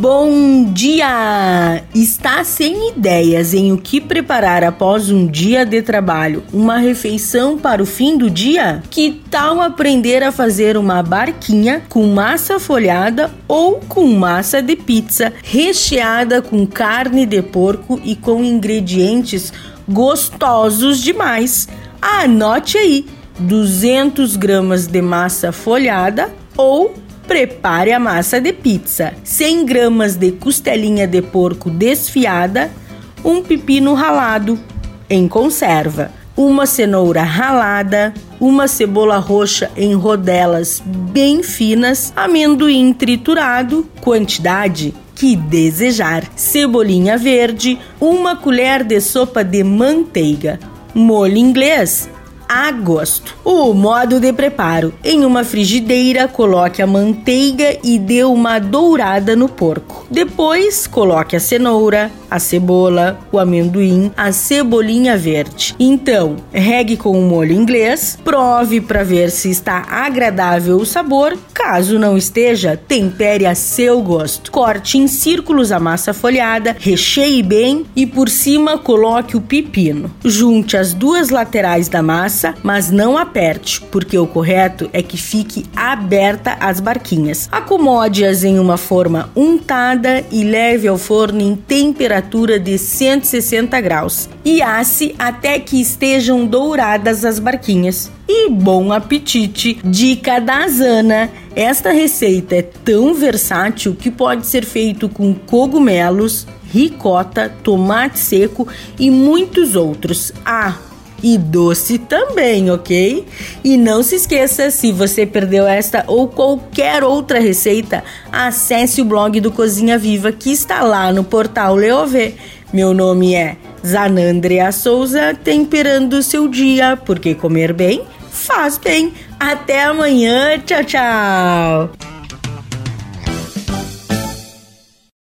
Bom dia! Está sem ideias em o que preparar após um dia de trabalho? Uma refeição para o fim do dia? Que tal aprender a fazer uma barquinha com massa folhada ou com massa de pizza recheada com carne de porco e com ingredientes gostosos demais? Anote aí: 200 gramas de massa folhada ou prepare a massa de pizza. 100 gramas de costelinha de porco desfiada, um pepino ralado em conserva, uma cenoura ralada, uma cebola roxa em rodelas bem finas, amendoim triturado, quantidade que desejar, cebolinha verde, uma colher de sopa de manteiga, molho inglês a gosto. O modo de preparo: em uma frigideira, coloque a manteiga e dê uma dourada no porco. Depois, coloque a cenoura, a cebola, o amendoim, a cebolinha verde. Então, regue com o molho inglês, prove para ver se está agradável o sabor. Caso não esteja, tempere a seu gosto. Corte em círculos a massa folhada, recheie bem e por cima coloque o pepino. Junte as duas laterais da massa mas não aperte, porque o correto é que fique aberta as barquinhas. Acomode-as em uma forma untada e leve ao forno em temperatura de 160 graus e asse até que estejam douradas as barquinhas. E bom apetite! Dica da Zana: esta receita é tão versátil que pode ser feito com cogumelos, ricota, tomate seco e muitos outros. Ah, e doce também, ok? E não se esqueça, se você perdeu esta ou qualquer outra receita, acesse o blog do Cozinha Viva que está lá no portal Leovê. Meu nome é Zanandrea Souza, temperando o seu dia, porque comer bem faz bem. Até amanhã, tchau, tchau!